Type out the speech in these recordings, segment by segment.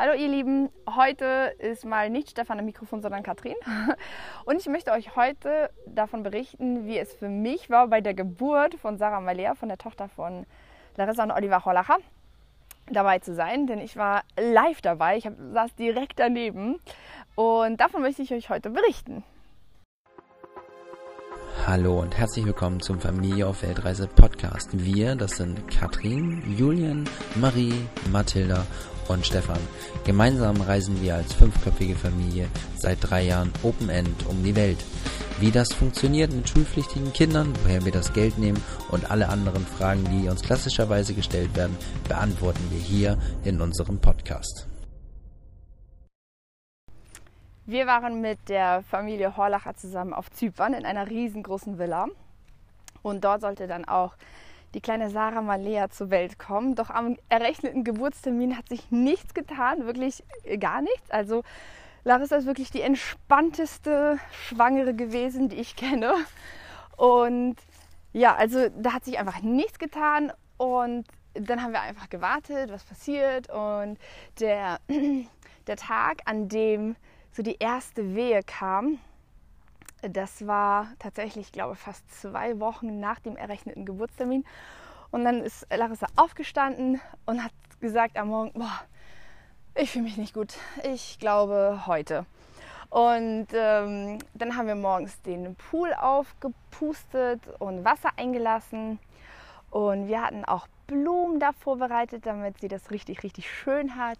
Hallo ihr Lieben, heute ist mal nicht Stefan am Mikrofon, sondern Katrin. Und ich möchte euch heute davon berichten, wie es für mich war bei der Geburt von Sarah Malea, von der Tochter von Larissa und Oliver Hollacher, dabei zu sein. Denn ich war live dabei, ich saß direkt daneben. Und davon möchte ich euch heute berichten. Hallo und herzlich willkommen zum Familie auf Weltreise Podcast. Wir, das sind Katrin, Julian, Marie, Mathilda und Stefan. Gemeinsam reisen wir als fünfköpfige Familie seit drei Jahren Open End um die Welt. Wie das funktioniert mit schulpflichtigen Kindern, woher wir das Geld nehmen und alle anderen Fragen, die uns klassischerweise gestellt werden, beantworten wir hier in unserem Podcast. Wir waren mit der Familie Horlacher zusammen auf Zypern in einer riesengroßen Villa. Und dort sollte dann auch die kleine Sarah Malea zur Welt kommen. Doch am errechneten Geburtstermin hat sich nichts getan, wirklich gar nichts. Also Larissa ist wirklich die entspannteste Schwangere gewesen, die ich kenne. Und ja, also da hat sich einfach nichts getan und dann haben wir einfach gewartet, was passiert. Und der, der Tag, an dem so die erste Wehe kam, das war tatsächlich, ich glaube, fast zwei Wochen nach dem errechneten Geburtstermin. Und dann ist Larissa aufgestanden und hat gesagt am Morgen, boah, ich fühle mich nicht gut. Ich glaube heute. Und ähm, dann haben wir morgens den Pool aufgepustet und Wasser eingelassen. Und wir hatten auch Blumen da vorbereitet, damit sie das richtig, richtig schön hat.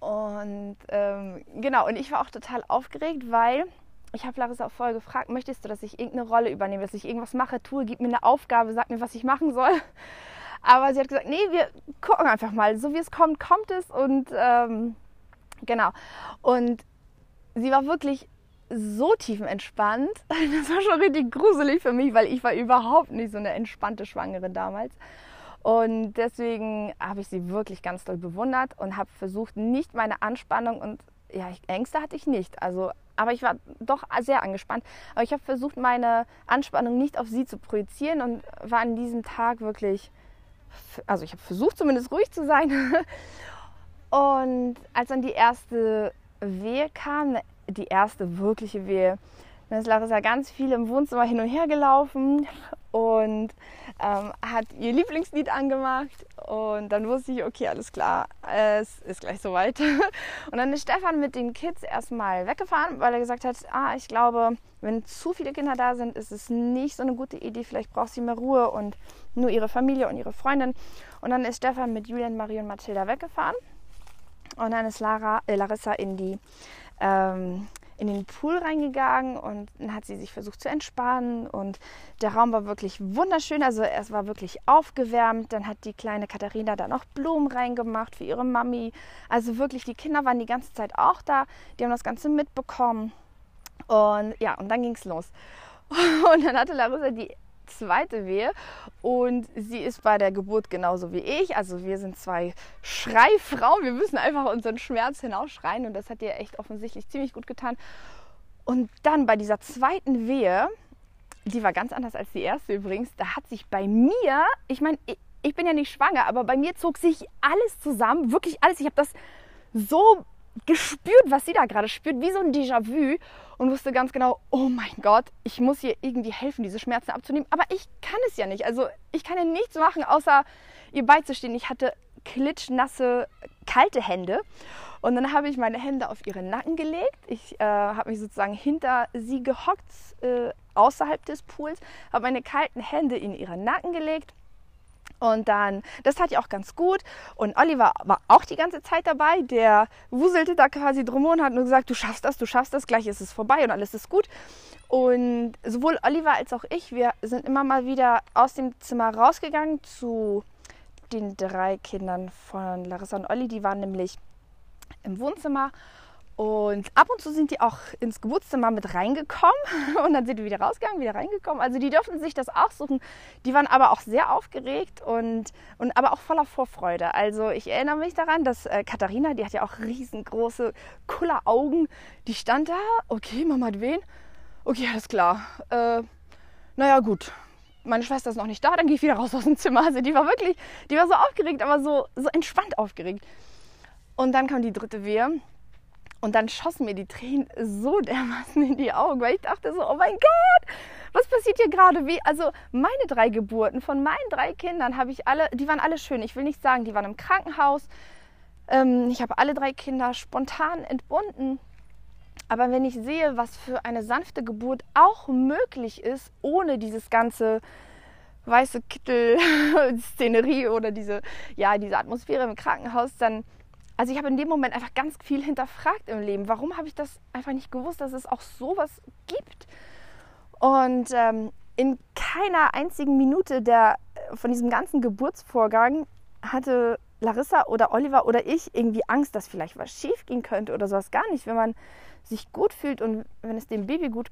Und ähm, genau, und ich war auch total aufgeregt, weil ich habe Larissa auch vorher gefragt, möchtest du, dass ich irgendeine Rolle übernehme, dass ich irgendwas mache, tue, gib mir eine Aufgabe, sag mir, was ich machen soll. Aber sie hat gesagt, nee, wir gucken einfach mal. So wie es kommt, kommt es. Und ähm, genau. Und sie war wirklich so tiefenentspannt. Das war schon richtig gruselig für mich, weil ich war überhaupt nicht so eine entspannte Schwangere damals. Und deswegen habe ich sie wirklich ganz doll bewundert und habe versucht, nicht meine Anspannung und ja, Ängste hatte ich nicht. Also aber ich war doch sehr angespannt. Aber ich habe versucht, meine Anspannung nicht auf sie zu projizieren und war an diesem Tag wirklich, also ich habe versucht zumindest ruhig zu sein. Und als dann die erste Wehe kam, die erste wirkliche Wehe, dann ist Larissa ganz viel im Wohnzimmer hin und her gelaufen und ähm, hat ihr Lieblingslied angemacht. Und dann wusste ich, okay, alles klar, es ist gleich soweit. Und dann ist Stefan mit den Kids erstmal weggefahren, weil er gesagt hat, ah, ich glaube, wenn zu viele Kinder da sind, ist es nicht so eine gute Idee. Vielleicht braucht sie mehr Ruhe und nur ihre Familie und ihre Freundin. Und dann ist Stefan mit Julian, Marie und Mathilda weggefahren. Und dann ist Lara, äh, Larissa in die ähm, in den Pool reingegangen und dann hat sie sich versucht zu entspannen und der Raum war wirklich wunderschön, also es war wirklich aufgewärmt. Dann hat die kleine Katharina da noch Blumen reingemacht für ihre Mami. Also wirklich, die Kinder waren die ganze Zeit auch da, die haben das Ganze mitbekommen und ja, und dann ging es los. Und dann hatte Larissa die zweite Wehe und sie ist bei der Geburt genauso wie ich. Also wir sind zwei Schreifrauen. Wir müssen einfach unseren Schmerz hinausschreien und das hat ihr echt offensichtlich ziemlich gut getan. Und dann bei dieser zweiten Wehe, die war ganz anders als die erste übrigens, da hat sich bei mir, ich meine, ich bin ja nicht schwanger, aber bei mir zog sich alles zusammen, wirklich alles. Ich habe das so gespürt, was sie da gerade spürt, wie so ein Déjà-vu und wusste ganz genau, oh mein Gott, ich muss ihr irgendwie helfen, diese Schmerzen abzunehmen. Aber ich kann es ja nicht. Also ich kann ja nichts machen, außer ihr beizustehen. Ich hatte klitschnasse, kalte Hände. Und dann habe ich meine Hände auf ihren Nacken gelegt. Ich äh, habe mich sozusagen hinter sie gehockt, äh, außerhalb des Pools, habe meine kalten Hände in ihren Nacken gelegt und dann, das tat ihr auch ganz gut. Und Oliver war auch die ganze Zeit dabei. Der wuselte da quasi drum und hat nur gesagt, du schaffst das, du schaffst das, gleich ist es vorbei und alles ist gut. Und sowohl Oliver als auch ich, wir sind immer mal wieder aus dem Zimmer rausgegangen zu den drei Kindern von Larissa und Olli. Die waren nämlich im Wohnzimmer und ab und zu sind die auch ins Geburtszimmer mit reingekommen und dann sind die wieder rausgegangen, wieder reingekommen. Also die dürfen sich das auch suchen. Die waren aber auch sehr aufgeregt und, und aber auch voller Vorfreude. Also ich erinnere mich daran, dass äh, Katharina, die hat ja auch riesengroße Kulleraugen, die stand da, okay, Mama hat wen? Okay, alles klar. Äh, naja, gut. Meine Schwester ist noch nicht da, dann gehe ich wieder raus aus dem Zimmer. Also die war wirklich, die war so aufgeregt, aber so, so entspannt aufgeregt. Und dann kam die dritte Wehe. Und dann schossen mir die Tränen so dermaßen in die Augen, weil ich dachte so, oh mein Gott, was passiert hier gerade? Wie, also meine drei Geburten von meinen drei Kindern habe ich alle, die waren alle schön. Ich will nicht sagen, die waren im Krankenhaus. Ähm, ich habe alle drei Kinder spontan entbunden. Aber wenn ich sehe, was für eine sanfte Geburt auch möglich ist, ohne dieses ganze weiße Kittel-Szenerie oder diese, ja, diese Atmosphäre im Krankenhaus, dann, also ich habe in dem Moment einfach ganz viel hinterfragt im Leben. Warum habe ich das einfach nicht gewusst, dass es auch sowas gibt? Und ähm, in keiner einzigen Minute der, von diesem ganzen Geburtsvorgang hatte Larissa oder Oliver oder ich irgendwie Angst, dass vielleicht was schief gehen könnte oder sowas gar nicht. Wenn man sich gut fühlt und wenn es dem Baby gut,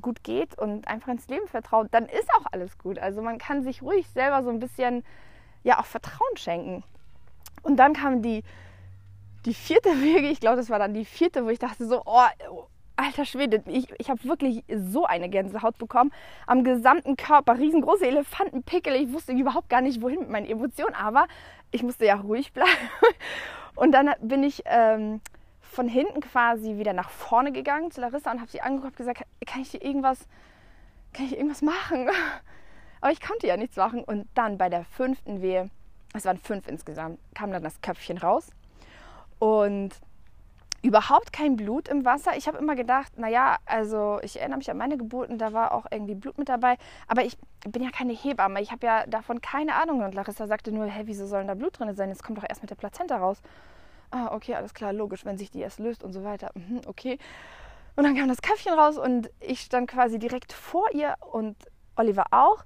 gut geht und einfach ins Leben vertraut, dann ist auch alles gut. Also man kann sich ruhig selber so ein bisschen ja auch Vertrauen schenken. Und dann kam die, die vierte Wege, ich glaube, das war dann die vierte, wo ich dachte so, oh, alter Schwede, ich, ich habe wirklich so eine Gänsehaut bekommen. Am gesamten Körper, riesengroße Elefantenpickel. Ich wusste überhaupt gar nicht, wohin mit meinen Emotionen, aber ich musste ja ruhig bleiben. Und dann bin ich ähm, von hinten quasi wieder nach vorne gegangen zu Larissa und habe sie angeguckt und gesagt, kann ich hier irgendwas, kann ich irgendwas machen? Aber ich konnte ja nichts machen. Und dann bei der fünften Wehe, es waren fünf insgesamt, kam dann das Köpfchen raus. Und überhaupt kein Blut im Wasser. Ich habe immer gedacht, naja, also ich erinnere mich an meine Geburten, da war auch irgendwie Blut mit dabei. Aber ich bin ja keine Hebamme, ich habe ja davon keine Ahnung. Und Larissa sagte nur, hä, wieso soll da Blut drin sein? Es kommt doch erst mit der Plazenta raus. Ah, okay, alles klar, logisch, wenn sich die erst löst und so weiter. Mhm, okay. Und dann kam das Köpfchen raus und ich stand quasi direkt vor ihr und Oliver auch.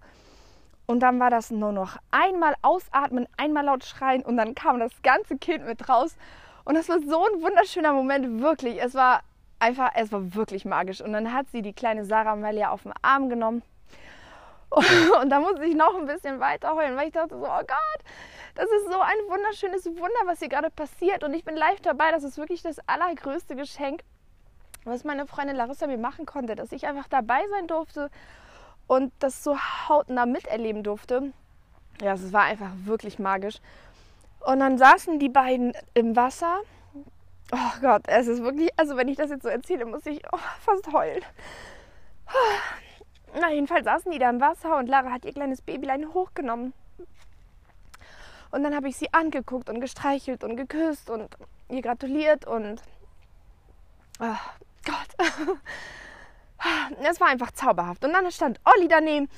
Und dann war das nur noch einmal ausatmen, einmal laut schreien und dann kam das ganze Kind mit raus. Und das war so ein wunderschöner Moment, wirklich. Es war einfach, es war wirklich magisch. Und dann hat sie die kleine Sarah Melia auf den Arm genommen. Und da musste ich noch ein bisschen weiter heulen, weil ich dachte so, oh Gott, das ist so ein wunderschönes Wunder, was hier gerade passiert. Und ich bin live dabei. Das ist wirklich das allergrößte Geschenk, was meine Freundin Larissa mir machen konnte, dass ich einfach dabei sein durfte und das so hautnah miterleben durfte. Ja, es war einfach wirklich magisch. Und dann saßen die beiden im Wasser. Oh Gott, es ist wirklich, also wenn ich das jetzt so erzähle, muss ich oh, fast heulen. Na, jedenfalls saßen die da im Wasser und Lara hat ihr kleines Babylein hochgenommen. Und dann habe ich sie angeguckt und gestreichelt und geküsst und ihr gratuliert und oh Gott. Es war einfach zauberhaft. Und dann stand Olli daneben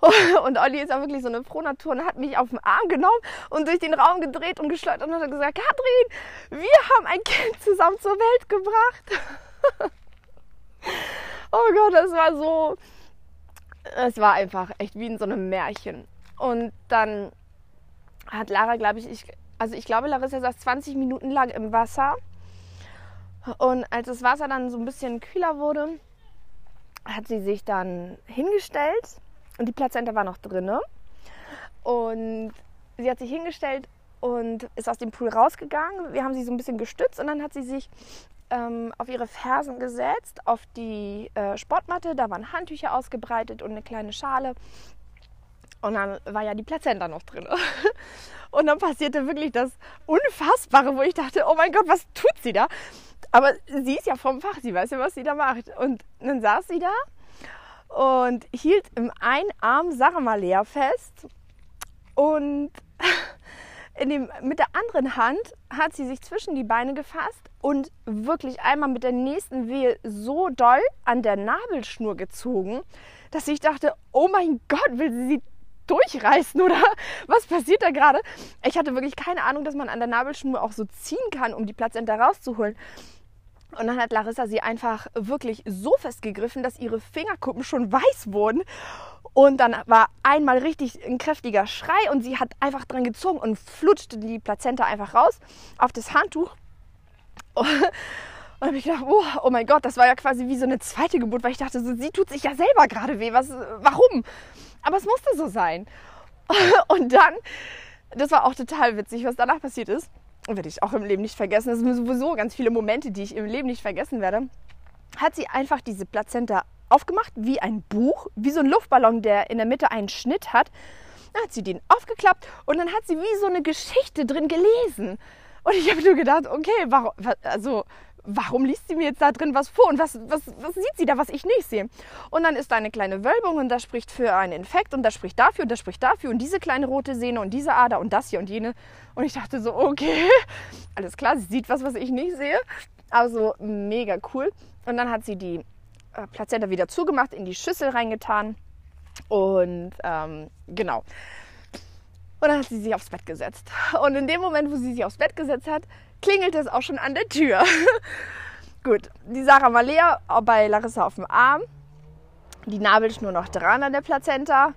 und Olli ist auch wirklich so eine Frohnatur und hat mich auf den Arm genommen und durch den Raum gedreht und geschleudert und hat gesagt, Katrin, wir haben ein Kind zusammen zur Welt gebracht. oh Gott, das war so, es war einfach echt wie in so einem Märchen. Und dann hat Lara, glaube ich, ich, also ich glaube, Larissa saß 20 Minuten lang im Wasser. Und als das Wasser dann so ein bisschen kühler wurde, hat sie sich dann hingestellt und die Plazenta war noch drin. Und sie hat sich hingestellt und ist aus dem Pool rausgegangen. Wir haben sie so ein bisschen gestützt und dann hat sie sich ähm, auf ihre Fersen gesetzt, auf die äh, Sportmatte. Da waren Handtücher ausgebreitet und eine kleine Schale. Und dann war ja die Plazenta noch drin. Und dann passierte wirklich das Unfassbare, wo ich dachte, oh mein Gott, was tut sie da? Aber sie ist ja vom Fach, sie weiß ja, was sie da macht. Und dann saß sie da und hielt im einen Arm Sarah Malea fest und dem, mit der anderen Hand hat sie sich zwischen die Beine gefasst und wirklich einmal mit der nächsten Wehe so doll an der Nabelschnur gezogen, dass ich dachte, oh mein Gott, will sie sie durchreißen oder was passiert da gerade? Ich hatte wirklich keine Ahnung, dass man an der Nabelschnur auch so ziehen kann, um die Plazenta rauszuholen. Und dann hat Larissa sie einfach wirklich so festgegriffen, dass ihre Fingerkuppen schon weiß wurden. Und dann war einmal richtig ein kräftiger Schrei und sie hat einfach dran gezogen und flutschte die Plazenta einfach raus auf das Handtuch. Und habe ich gedacht, oh, oh, mein Gott, das war ja quasi wie so eine zweite Geburt, weil ich dachte, so, sie tut sich ja selber gerade weh. Was, warum? Aber es musste so sein. Und dann, das war auch total witzig, was danach passiert ist werde ich auch im Leben nicht vergessen. Das sind sowieso ganz viele Momente, die ich im Leben nicht vergessen werde. Hat sie einfach diese Plazenta aufgemacht, wie ein Buch, wie so ein Luftballon, der in der Mitte einen Schnitt hat. Dann hat sie den aufgeklappt und dann hat sie wie so eine Geschichte drin gelesen. Und ich habe nur gedacht, okay, warum, also warum liest sie mir jetzt da drin was vor und was, was, was sieht sie da, was ich nicht sehe? Und dann ist da eine kleine Wölbung und das spricht für einen Infekt und das spricht dafür und das spricht dafür und diese kleine rote Sehne und diese Ader und das hier und jene. Und ich dachte so, okay, alles klar, sie sieht was, was ich nicht sehe. Also mega cool. Und dann hat sie die äh, Plazenta wieder zugemacht, in die Schüssel reingetan und ähm, genau. Und dann hat sie sich aufs Bett gesetzt. Und in dem Moment, wo sie sich aufs Bett gesetzt hat, klingelt es auch schon an der Tür. Gut, die Sarah Malea bei Larissa auf dem Arm. Die Nabelschnur noch dran an der Plazenta.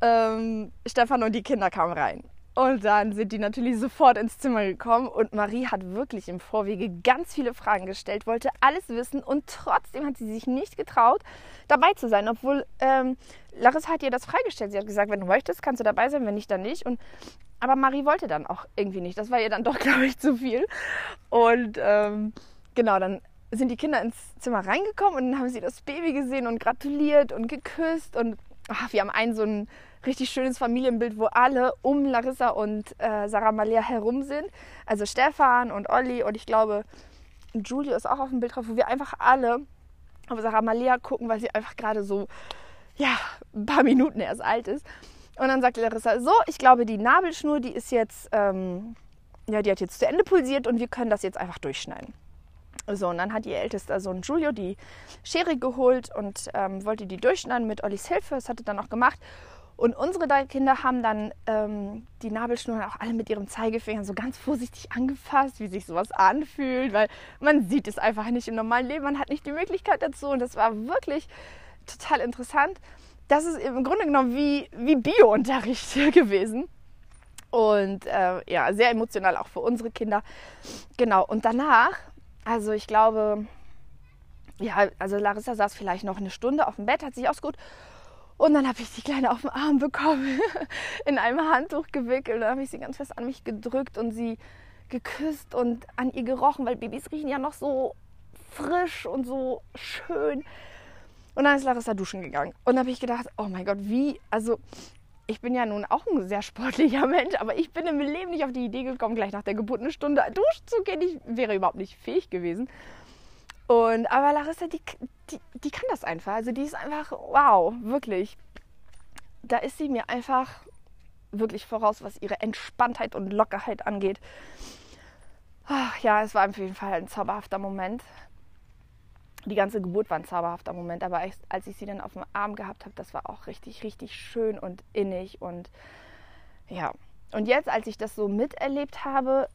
Ähm, Stefan und die Kinder kamen rein. Und dann sind die natürlich sofort ins Zimmer gekommen und Marie hat wirklich im Vorwege ganz viele Fragen gestellt, wollte alles wissen und trotzdem hat sie sich nicht getraut, dabei zu sein, obwohl ähm, Larissa hat ihr das freigestellt. Sie hat gesagt, wenn du möchtest, kannst du dabei sein, wenn nicht, dann nicht. Und, aber Marie wollte dann auch irgendwie nicht. Das war ihr dann doch, glaube ich, zu viel. Und ähm, genau, dann sind die Kinder ins Zimmer reingekommen und dann haben sie das Baby gesehen und gratuliert und geküsst und ach, wir haben einen so ein richtig schönes Familienbild, wo alle um Larissa und äh, Sarah Malia herum sind. Also Stefan und Olli und ich glaube, Julio ist auch auf dem Bild drauf, wo wir einfach alle auf Sarah Malia gucken, weil sie einfach gerade so, ja, ein paar Minuten erst alt ist. Und dann sagt Larissa, so, ich glaube, die Nabelschnur, die ist jetzt, ähm, ja, die hat jetzt zu Ende pulsiert und wir können das jetzt einfach durchschneiden. So, und dann hat ihr ältester Sohn Giulio die Schere geholt und ähm, wollte die durchschneiden mit Ollis Hilfe. Das hat er dann auch gemacht. Und unsere drei Kinder haben dann ähm, die Nabelschnur auch alle mit ihrem Zeigefinger so ganz vorsichtig angefasst, wie sich sowas anfühlt, weil man sieht es einfach nicht im normalen Leben, man hat nicht die Möglichkeit dazu. Und das war wirklich total interessant. Das ist im Grunde genommen wie, wie Bio-Unterricht gewesen. Und äh, ja, sehr emotional auch für unsere Kinder. Genau, und danach, also ich glaube, ja, also Larissa saß vielleicht noch eine Stunde auf dem Bett, hat sich ausgeruht und dann habe ich die Kleine auf den Arm bekommen, in einem Handtuch gewickelt. Und dann habe ich sie ganz fest an mich gedrückt und sie geküsst und an ihr gerochen, weil Babys riechen ja noch so frisch und so schön. Und dann ist Larissa duschen gegangen. Und dann habe ich gedacht, oh mein Gott, wie, also ich bin ja nun auch ein sehr sportlicher Mensch, aber ich bin im Leben nicht auf die Idee gekommen, gleich nach der Geburt eine Stunde duschen zu gehen. Ich wäre überhaupt nicht fähig gewesen. Und aber Larissa, die, die, die kann das einfach. Also die ist einfach, wow, wirklich. Da ist sie mir einfach wirklich voraus, was ihre Entspanntheit und Lockerheit angeht. Ach, ja, es war auf jeden Fall ein zauberhafter Moment. Die ganze Geburt war ein zauberhafter Moment, aber als ich sie dann auf dem Arm gehabt habe, das war auch richtig, richtig schön und innig und ja. Und jetzt, als ich das so miterlebt habe,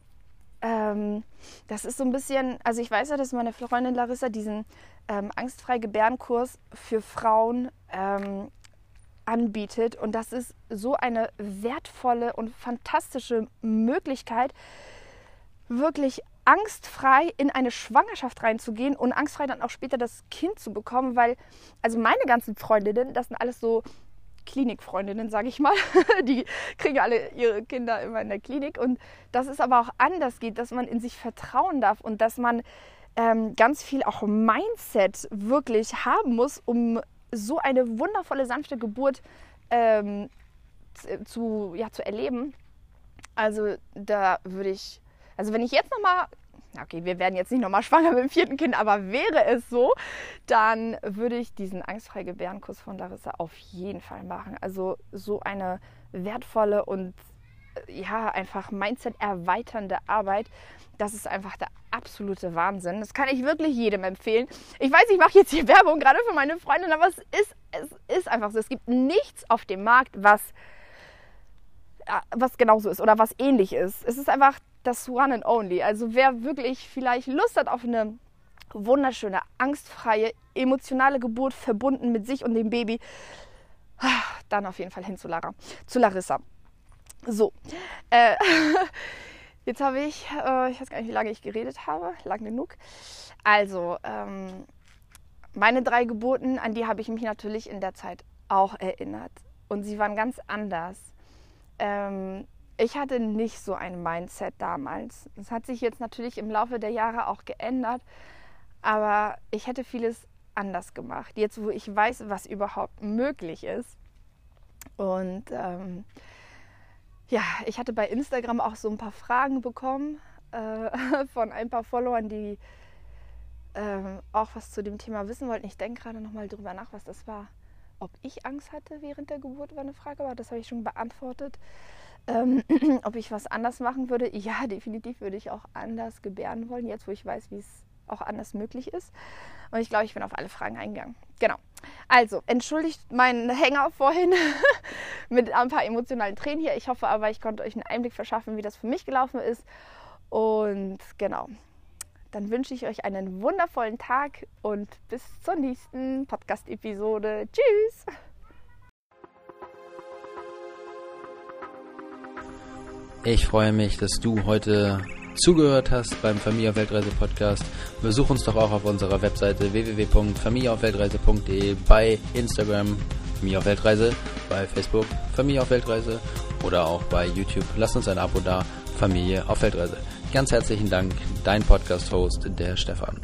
ähm, das ist so ein bisschen, also ich weiß ja, dass meine Freundin Larissa diesen ähm, angstfrei Gebärenkurs für Frauen ähm, anbietet und das ist so eine wertvolle und fantastische Möglichkeit, wirklich angstfrei in eine Schwangerschaft reinzugehen und angstfrei dann auch später das Kind zu bekommen, weil also meine ganzen Freundinnen, das sind alles so Klinikfreundinnen, sage ich mal. Die kriegen alle ihre Kinder immer in der Klinik. Und dass es aber auch anders geht, dass man in sich vertrauen darf und dass man ähm, ganz viel auch Mindset wirklich haben muss, um so eine wundervolle, sanfte Geburt ähm, zu, ja, zu erleben. Also da würde ich, also wenn ich jetzt nochmal okay, wir werden jetzt nicht nochmal schwanger mit dem vierten Kind, aber wäre es so, dann würde ich diesen angstfrei Gebärenkurs von Larissa auf jeden Fall machen. Also so eine wertvolle und äh, ja, einfach Mindset erweiternde Arbeit. Das ist einfach der absolute Wahnsinn. Das kann ich wirklich jedem empfehlen. Ich weiß, ich mache jetzt hier Werbung gerade für meine Freundin, aber es ist, es ist einfach so. Es gibt nichts auf dem Markt, was, was genauso ist oder was ähnlich ist. Es ist einfach das One and Only. Also wer wirklich vielleicht Lust hat auf eine wunderschöne, angstfreie, emotionale Geburt verbunden mit sich und dem Baby, dann auf jeden Fall hin zu Lara, zu Larissa. So, äh, jetzt habe ich, äh, ich weiß gar nicht, wie lange ich geredet habe, lang genug. Also, ähm, meine drei Geburten, an die habe ich mich natürlich in der Zeit auch erinnert. Und sie waren ganz anders. Ähm, ich hatte nicht so ein Mindset damals. Das hat sich jetzt natürlich im Laufe der Jahre auch geändert, aber ich hätte vieles anders gemacht. Jetzt, wo ich weiß, was überhaupt möglich ist. Und ähm, ja, ich hatte bei Instagram auch so ein paar Fragen bekommen. äh, von ein paar Followern, die ähm, auch was zu dem Thema wissen wollten. Ich denke gerade nochmal drüber nach, was das war. Ob ich Angst hatte während der Geburt, war eine Frage, aber das habe ich schon beantwortet. Ähm, ob ich was anders machen würde? Ja, definitiv würde ich auch anders gebären wollen, jetzt wo ich weiß, wie es auch anders möglich ist. Und ich glaube, ich bin auf alle Fragen eingegangen. Genau. Also, entschuldigt meinen Hänger vorhin mit ein paar emotionalen Tränen hier. Ich hoffe aber, ich konnte euch einen Einblick verschaffen, wie das für mich gelaufen ist. Und genau, dann wünsche ich euch einen wundervollen Tag und bis zur nächsten Podcast-Episode. Tschüss! Ich freue mich, dass du heute zugehört hast beim Familie auf Weltreise Podcast. Besuch uns doch auch auf unserer Webseite www.familieaufweltreise.de, bei Instagram Familie auf Weltreise, bei Facebook Familie auf Weltreise oder auch bei YouTube. Lass uns ein Abo da, Familie auf Weltreise. Ganz herzlichen Dank, dein Podcast-Host, der Stefan.